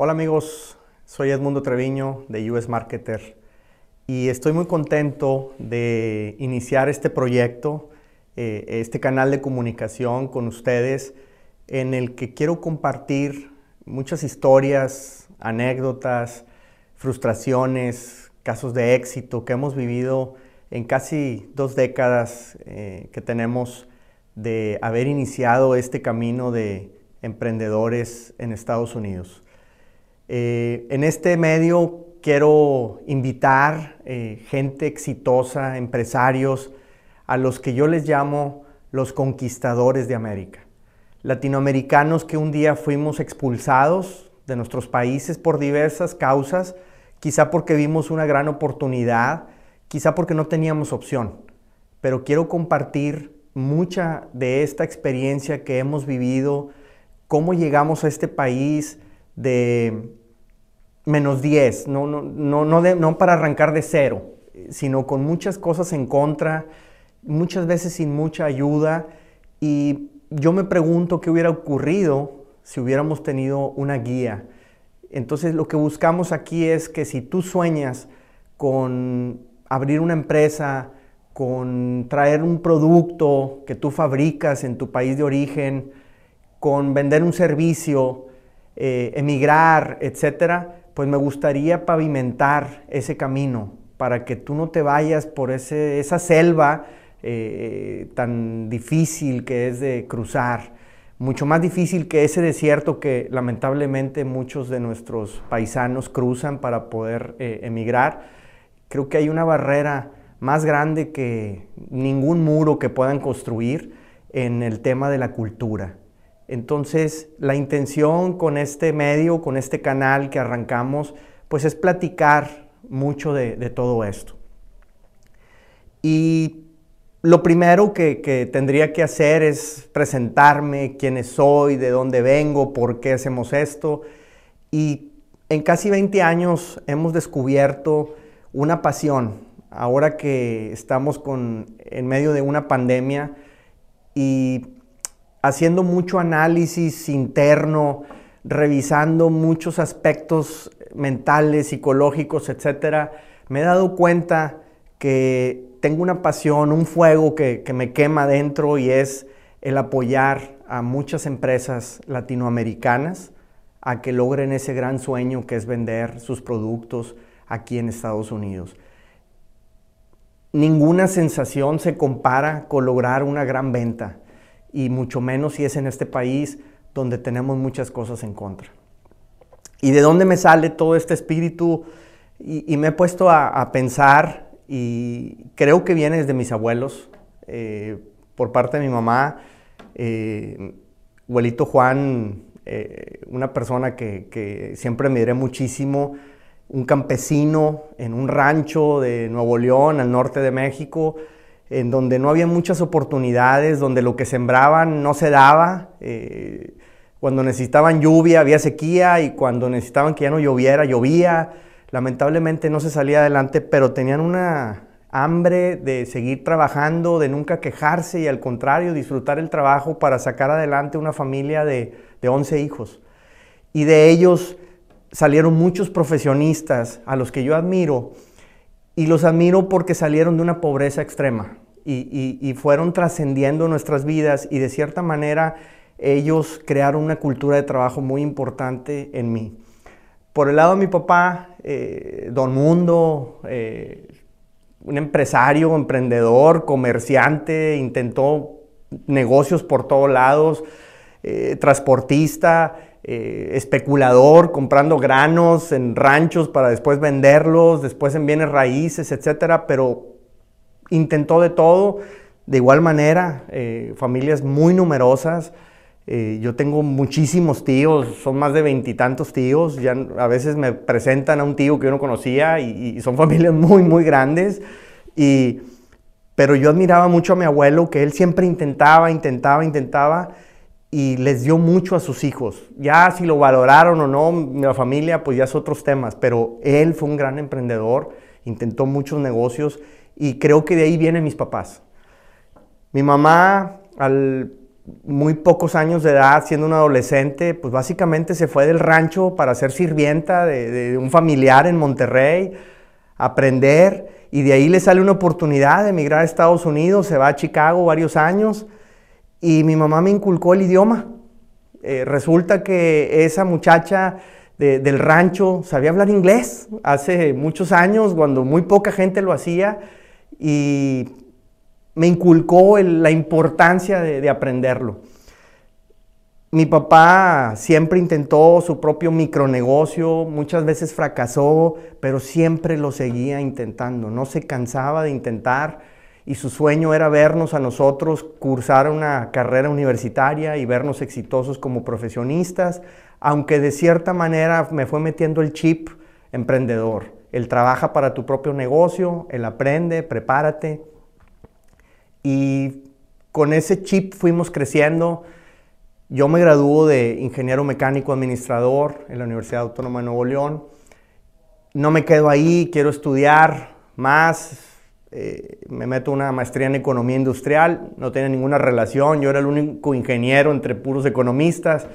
Hola amigos, soy Edmundo Treviño de US Marketer y estoy muy contento de iniciar este proyecto, eh, este canal de comunicación con ustedes en el que quiero compartir muchas historias, anécdotas, frustraciones, casos de éxito que hemos vivido en casi dos décadas eh, que tenemos de haber iniciado este camino de emprendedores en Estados Unidos. Eh, en este medio quiero invitar eh, gente exitosa, empresarios, a los que yo les llamo los conquistadores de América. Latinoamericanos que un día fuimos expulsados de nuestros países por diversas causas, quizá porque vimos una gran oportunidad, quizá porque no teníamos opción. Pero quiero compartir mucha de esta experiencia que hemos vivido, cómo llegamos a este país de menos 10, no, no, no, no, no para arrancar de cero, sino con muchas cosas en contra, muchas veces sin mucha ayuda. Y yo me pregunto qué hubiera ocurrido si hubiéramos tenido una guía. Entonces lo que buscamos aquí es que si tú sueñas con abrir una empresa, con traer un producto que tú fabricas en tu país de origen, con vender un servicio, eh, emigrar, etcétera, pues me gustaría pavimentar ese camino para que tú no te vayas por ese, esa selva eh, tan difícil que es de cruzar, mucho más difícil que ese desierto que lamentablemente muchos de nuestros paisanos cruzan para poder eh, emigrar. Creo que hay una barrera más grande que ningún muro que puedan construir en el tema de la cultura. Entonces, la intención con este medio, con este canal que arrancamos, pues es platicar mucho de, todo esto. Y lo primero que, tendría que hacer es presentarme quién soy, de dónde vengo, por qué hacemos esto. Y en casi 20 años hemos descubierto una pasión. Ahora que estamos en medio de una pandemia y haciendo mucho análisis interno, revisando muchos aspectos mentales, psicológicos, etcétera, me he dado cuenta que tengo una pasión, un fuego que, que me quema dentro y es el apoyar a muchas empresas latinoamericanas a que logren ese gran sueño que es vender sus productos aquí en Estados Unidos. Ninguna sensación se compara con lograr una gran venta y mucho menos si es en este país donde tenemos muchas cosas en contra. ¿Y de dónde me sale todo este espíritu? Y, me he puesto a, pensar y creo que viene desde mis abuelos, eh, por parte de mi mamá, eh, abuelito Juan, eh, una persona que, que, siempre me diré muchísimo, un campesino en un rancho de Nuevo León, al norte de México, en donde no había muchas oportunidades, donde lo que sembraban no se daba. Eh, cuando necesitaban lluvia había sequía y cuando necesitaban que ya no lloviera, llovía. Lamentablemente no se salía adelante, pero tenían una hambre de seguir trabajando, de nunca quejarse y al contrario disfrutar el trabajo para sacar adelante una familia de, de 11 hijos. Y de ellos salieron muchos profesionistas a los que yo admiro y los admiro porque salieron de una pobreza extrema y, fueron trascendiendo nuestras vidas y de cierta manera ellos crearon una cultura de trabajo muy importante en mí. Por el lado de mi papá, eh, Don Mundo, eh, un empresario, emprendedor, comerciante, intentó negocios por todos lados, eh, transportista, eh, especulador, comprando granos en ranchos para después venderlos, después en bienes raíces, etcétera, pero intentó de todo. De igual manera, eh, familias muy numerosas. Eh, yo tengo muchísimos tíos, son más de veintitantos tíos. Ya a veces me presentan a un tío que yo no conocía y, y son familias muy, muy grandes. Y, pero yo admiraba mucho a mi abuelo, que él siempre intentaba, intentaba, intentaba y les dio mucho a sus hijos. Ya si lo valoraron o no, mi familia, pues ya es otros temas, pero él fue un gran emprendedor, intentó muchos negocios y creo que de ahí vienen mis papás. Mi mamá, al muy pocos años de edad, siendo un adolescente, pues básicamente se fue del rancho para ser sirvienta de, un familiar en Monterrey, aprender, y de ahí le sale una oportunidad de emigrar a Estados Unidos, se va a Chicago varios años, y mi mamá me inculcó el idioma. Eh, resulta que esa muchacha del rancho sabía hablar inglés hace muchos años, cuando muy poca gente lo hacía, y me inculcó la importancia de, aprenderlo. Mi papá siempre intentó su propio micronegocio, muchas veces fracasó, pero siempre lo seguía intentando, no se cansaba de intentar y su sueño era vernos a nosotros cursar una carrera universitaria y vernos exitosos como profesionistas, aunque de cierta manera me fue metiendo el chip emprendedor. El trabaja para tu propio negocio, el aprende, prepárate, y con ese chip fuimos creciendo. Yo me graduó de ingeniero mecánico administrador en la Universidad Autónoma de Nuevo León. No me quedo ahí, quiero estudiar más. Eh, me meto una maestría en economía industrial, no tiene ninguna relación, yo era el único ingeniero entre puros economistas.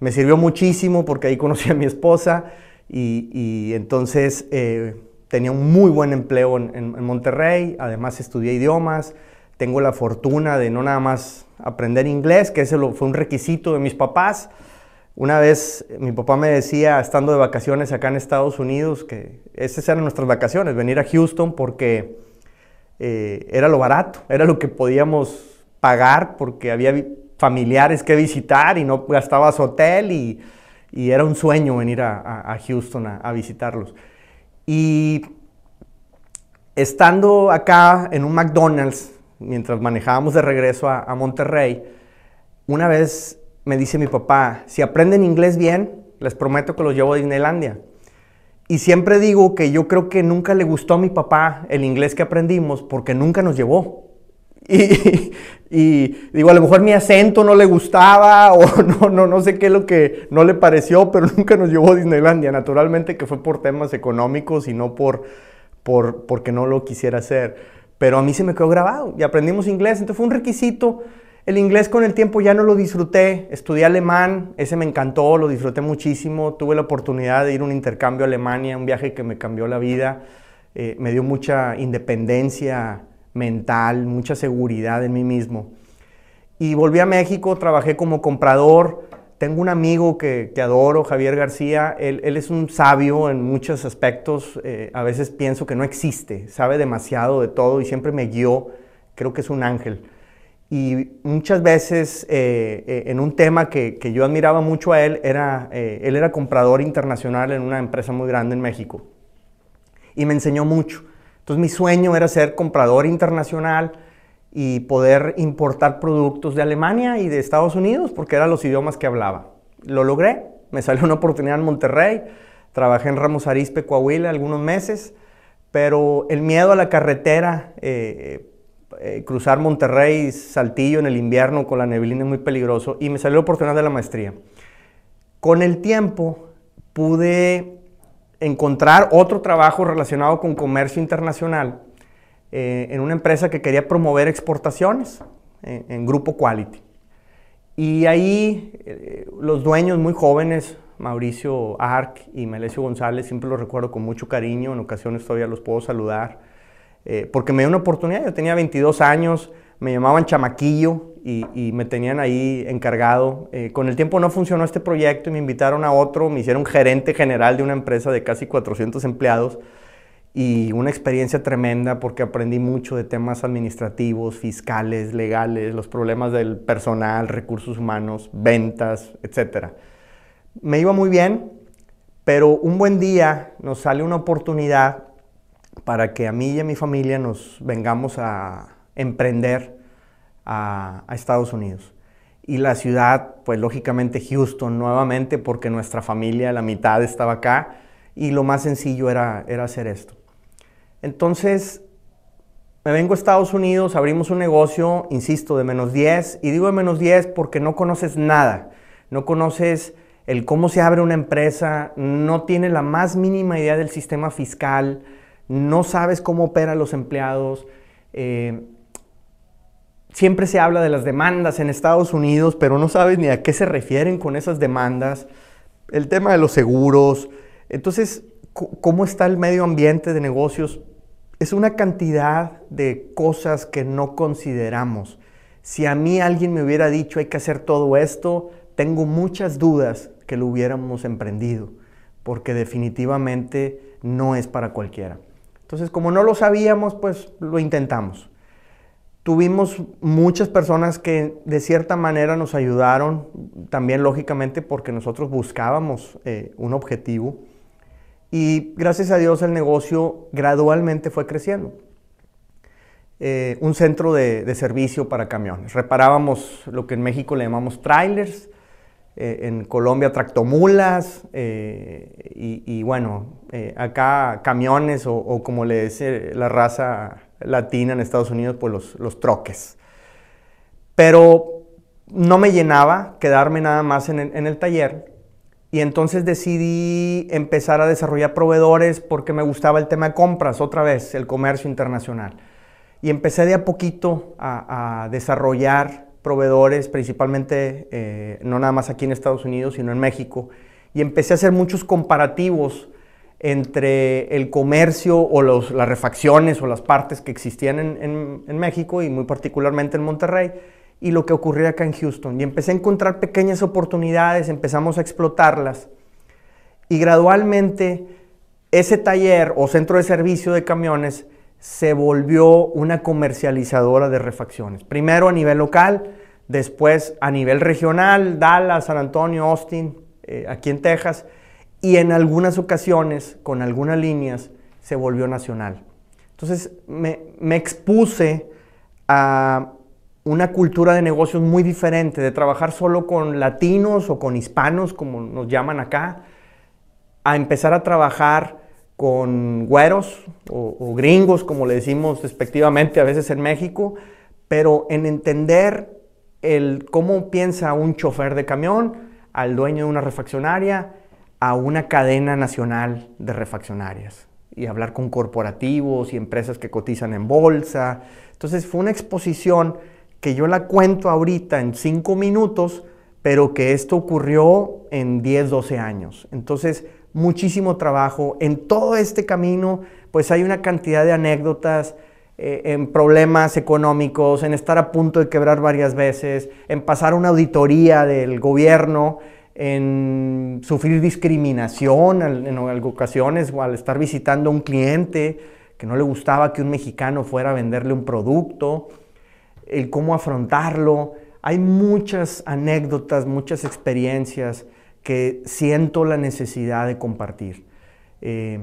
Me sirvió muchísimo porque ahí conocí a mi esposa y, entonces eh, tenía un muy buen empleo en Monterrey, además estudié idiomas, tengo la fortuna de no nada más aprender inglés, que ese fue un requisito de mis papás. Una vez mi papá me decía, estando de vacaciones acá en Estados Unidos, que esas eran nuestras vacaciones, venir a Houston porque eh, era lo barato, era lo que podíamos pagar porque había familiares que visitar y no gastabas hotel y, era un sueño venir a, Houston a, a visitarlos. Y estando acá en un McDonald's, mientras manejábamos de regreso a, Monterrey, una vez me dice mi papá, si aprenden inglés bien, les prometo que los llevo a Disneylandia. Y siempre digo que yo creo que nunca le gustó a mi papá el inglés que aprendimos porque nunca nos llevó. Y, digo, a lo mejor mi acento no le gustaba o no, no, no sé qué es lo que no le pareció, pero nunca nos llevó a Disneylandia. Naturalmente que fue por temas económicos y no por, por porque no lo quisiera hacer pero a mí se me quedó grabado y aprendimos inglés, entonces fue un requisito. El inglés con el tiempo ya no lo disfruté, estudié alemán, ese me encantó, lo disfruté muchísimo, tuve la oportunidad de ir a un intercambio a Alemania, un viaje que me cambió la vida, eh, me dio mucha independencia mental, mucha seguridad en mí mismo. Y volví a México, trabajé como comprador, tengo un amigo que, adoro, Javier García. Él, es un sabio en muchos aspectos. Eh, a veces pienso que no existe, sabe demasiado de todo y siempre me guió. Creo que es un ángel. Y muchas veces eh, eh, en un tema que, yo admiraba mucho a él, era, él era comprador internacional en una empresa muy grande en México. Y me enseñó mucho. Entonces mi sueño era ser comprador internacional y poder importar productos de Alemania y de Estados Unidos porque eran los idiomas que hablaba. Lo logré, me salió una oportunidad en Monterrey, trabajé en Ramos Arizpe, Coahuila algunos meses, pero el miedo a la carretera, eh, cruzar Monterrey, Saltillo en el invierno con la neblina es muy peligroso y me salió la oportunidad de la maestría. Con el tiempo pude encontrar otro trabajo relacionado con comercio internacional eh, en una empresa que quería promover exportaciones eh, en Grupo Quality. Y ahí los dueños muy jóvenes, Mauricio Arc y Melesio González, siempre los recuerdo con mucho cariño, en ocasiones todavía los puedo saludar, porque me dio una oportunidad, yo tenía 22 años, me llamaban chamaquillo y, me tenían ahí encargado. con el tiempo no funcionó este proyecto y me invitaron a otro, me hicieron gerente general de una empresa de casi 400 empleados y una experiencia tremenda porque aprendí mucho de temas administrativos, fiscales, legales, los problemas del personal, recursos humanos, ventas, etc. Me iba muy bien, pero un buen día nos sale una oportunidad para que a mí y a mi familia nos vengamos a emprender a, Estados Unidos. Y la ciudad, pues lógicamente Houston nuevamente, porque nuestra familia, la mitad estaba acá, y lo más sencillo era, era hacer esto. Entonces, me vengo a Estados Unidos, abrimos un negocio, insisto, de menos 10, y digo de menos 10 porque no conoces nada, no conoces el cómo se abre una empresa, no tienes la más mínima idea del sistema fiscal, no sabes cómo operan los empleados. Eh, siempre se habla de las demandas en Estados Unidos, pero no sabes ni a qué se refieren con esas demandas. El tema de los seguros. Entonces, ¿cómo está el medio ambiente de negocios? Es una cantidad de cosas que no consideramos. Si a mí alguien me hubiera dicho hay que hacer todo esto, tengo muchas dudas que lo hubiéramos emprendido, porque definitivamente no es para cualquiera. Entonces, como no lo sabíamos, pues lo intentamos. Tuvimos muchas personas que de cierta manera nos ayudaron, también lógicamente porque nosotros buscábamos eh, un objetivo y gracias a Dios el negocio gradualmente fue creciendo. Eh, un centro de, servicio para camiones. Reparábamos lo que en México le llamamos trailers, eh, en Colombia tractomulas y, bueno, acá camiones o, o, como le dice la raza latina en Estados Unidos, pues los, los troques. Pero no me llenaba quedarme nada más en el, taller y entonces decidí empezar a desarrollar proveedores porque me gustaba el tema de compras, otra vez, el comercio internacional. Y empecé de a poquito a, desarrollar proveedores, principalmente eh, no nada más aquí en Estados Unidos, sino en México. Y empecé a hacer muchos comparativos entre el comercio o las refacciones o las partes que existían en, México y muy particularmente en Monterrey y lo que ocurría acá en Houston. Y empecé a encontrar pequeñas oportunidades, empezamos a explotarlas y gradualmente ese taller o centro de servicio de camiones se volvió una comercializadora de refacciones. Primero a nivel local, después a nivel regional, Dallas, San Antonio, Austin, eh, aquí en Texas y en algunas ocasiones, con algunas líneas, se volvió nacional. Entonces me, expuse a una cultura de negocios muy diferente, de trabajar solo con latinos o con hispanos, como nos llaman acá, a empezar a trabajar con güeros o, gringos, como le decimos respectivamente a veces en México, pero en entender el cómo piensa un chofer de camión, al dueño de una refaccionaria, a una cadena nacional de refaccionarias y hablar con corporativos y empresas que cotizan en bolsa. Entonces fue una exposición que yo la cuento ahorita en cinco minutos, pero que esto ocurrió en 10, 12 años. Entonces, muchísimo trabajo. En todo este camino, pues hay una cantidad de anécdotas, eh, en problemas económicos, en estar a punto de quebrar varias veces, en pasar una auditoría del gobierno en sufrir discriminación en, ocasiones o al estar visitando a un cliente que no le gustaba que un mexicano fuera a venderle un producto, el cómo afrontarlo. Hay muchas anécdotas, muchas experiencias que siento la necesidad de compartir. Eh,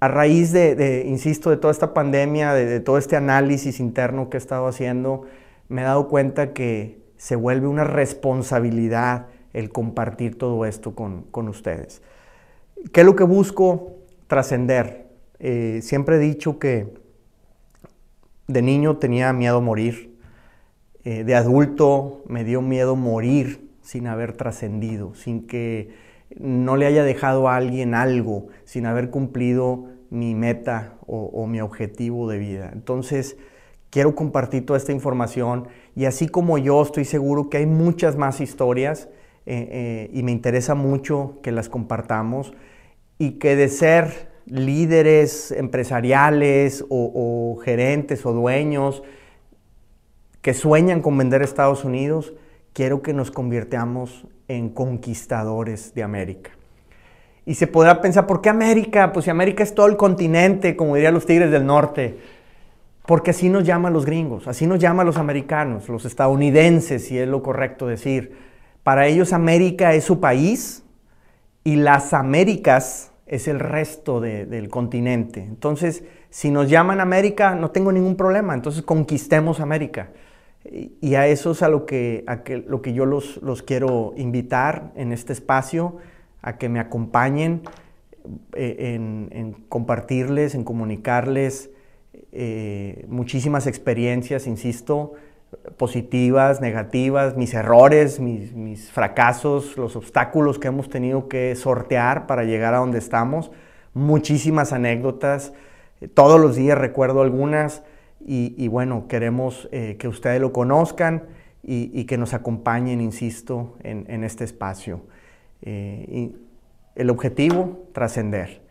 a raíz de, insisto, de toda esta pandemia, de, todo este análisis interno que he estado haciendo, me he dado cuenta que se vuelve una responsabilidad el compartir todo esto con, ustedes. ¿Qué es lo que busco? Trascender. Eh, siempre he dicho que de niño tenía miedo a morir, eh, de adulto me dio miedo morir sin haber trascendido, sin que no le haya dejado a alguien algo, sin haber cumplido mi meta o, mi objetivo de vida. Entonces, quiero compartir toda esta información y así como yo estoy seguro que hay muchas más historias eh, eh, y me interesa mucho que las compartamos y que de ser líderes empresariales o, gerentes o dueños que sueñan con vender Estados Unidos, quiero que nos convirtamos en conquistadores de América. Y se podrá pensar, ¿por qué América? Pues si América es todo el continente, como dirían los tigres del norte. Porque así nos llaman los gringos, así nos llaman los americanos, los estadounidenses, si es lo correcto decir. Para ellos América es su país y las Américas es el resto del continente. Entonces, si nos llaman América, no tengo ningún problema. Entonces, conquistemos América. Y a eso es a lo que, lo que yo los, quiero invitar en este espacio, a que me acompañen eh, en, compartirles, en comunicarles eh, muchísimas experiencias, insisto, positivas, negativas, mis errores, mis, fracasos, los obstáculos que hemos tenido que sortear para llegar a donde estamos, muchísimas anécdotas, todos los días recuerdo algunas y, bueno, queremos eh, que ustedes lo conozcan y, que nos acompañen, insisto, en, este espacio. Eh, el objetivo, trascender.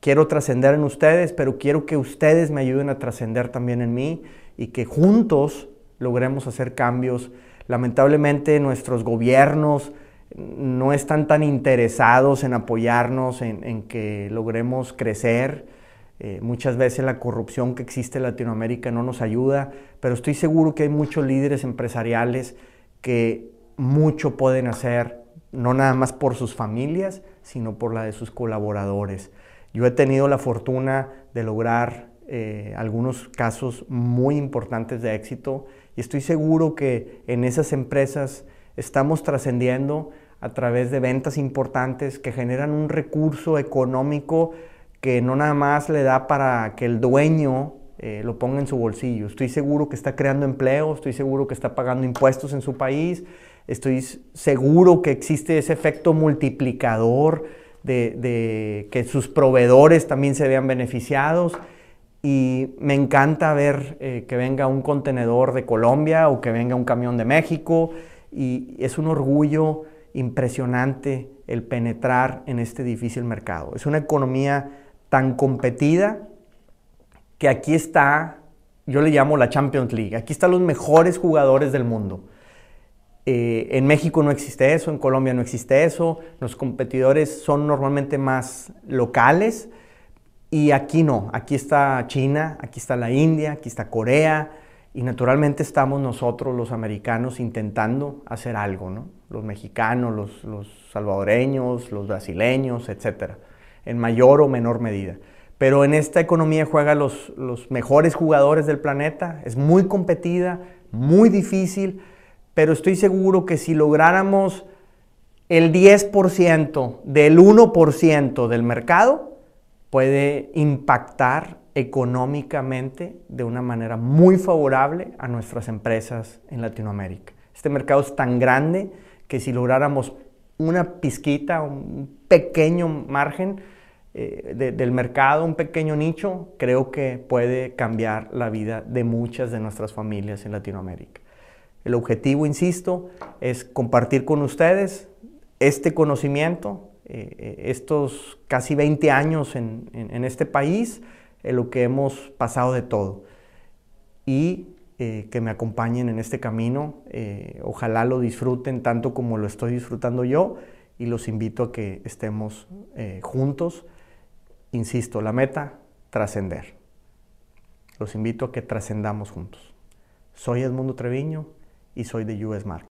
Quiero trascender en ustedes, pero quiero que ustedes me ayuden a trascender también en mí y que juntos logremos hacer cambios. Lamentablemente nuestros gobiernos no están tan interesados en apoyarnos, en que logremos crecer eh, muchas veces la corrupción que existe en Latinoamérica no nos ayuda, pero estoy seguro que hay muchos líderes empresariales que mucho pueden hacer, no nada más por sus familias, sino por la de sus colaboradores. Yo he tenido la fortuna de lograr eh, algunos casos muy importantes de éxito y estoy seguro que en esas empresas estamos trascendiendo a través de ventas importantes que generan un recurso económico que no nada más le da para que el dueño eh, lo ponga en su bolsillo. Estoy seguro que está creando empleo, estoy seguro que está pagando impuestos en su país, estoy seguro que existe ese efecto multiplicador de, que sus proveedores también se vean beneficiados. Y me encanta ver eh, que venga un contenedor de Colombia o que venga un camión de México. Y es un orgullo impresionante el penetrar en este difícil mercado. Es una economía tan competida que aquí está, yo le llamo la Champions League, aquí están los mejores jugadores del mundo. Eh, en México no existe eso, en Colombia no existe eso, los competidores son normalmente más locales y aquí no, aquí está China, aquí está la India, aquí está Corea y naturalmente estamos nosotros los americanos intentando hacer algo, ¿no? los mexicanos, los, los salvadoreños, los brasileños, etcétera en mayor o menor medida. Pero en esta economía juegan los, los mejores jugadores del planeta, es muy competida, muy difícil, pero estoy seguro que si lográramos el 10% del 1% del mercado, puede impactar económicamente de una manera muy favorable a nuestras empresas en Latinoamérica. Este mercado es tan grande que si lográramos una pizquita, un pequeño margen, eh, del mercado, un pequeño nicho, creo que puede cambiar la vida de muchas de nuestras familias en Latinoamérica. El objetivo, insisto, es compartir con ustedes este conocimiento, eh, eh, estos casi 20 años en, este país, en lo que hemos pasado de todo. Y que me acompañen en este camino. ojalá lo disfruten tanto como lo estoy disfrutando yo y los invito a que estemos juntos Insisto, la meta, trascender. Los invito a que trascendamos juntos. Soy Edmundo Treviño y soy de US Market.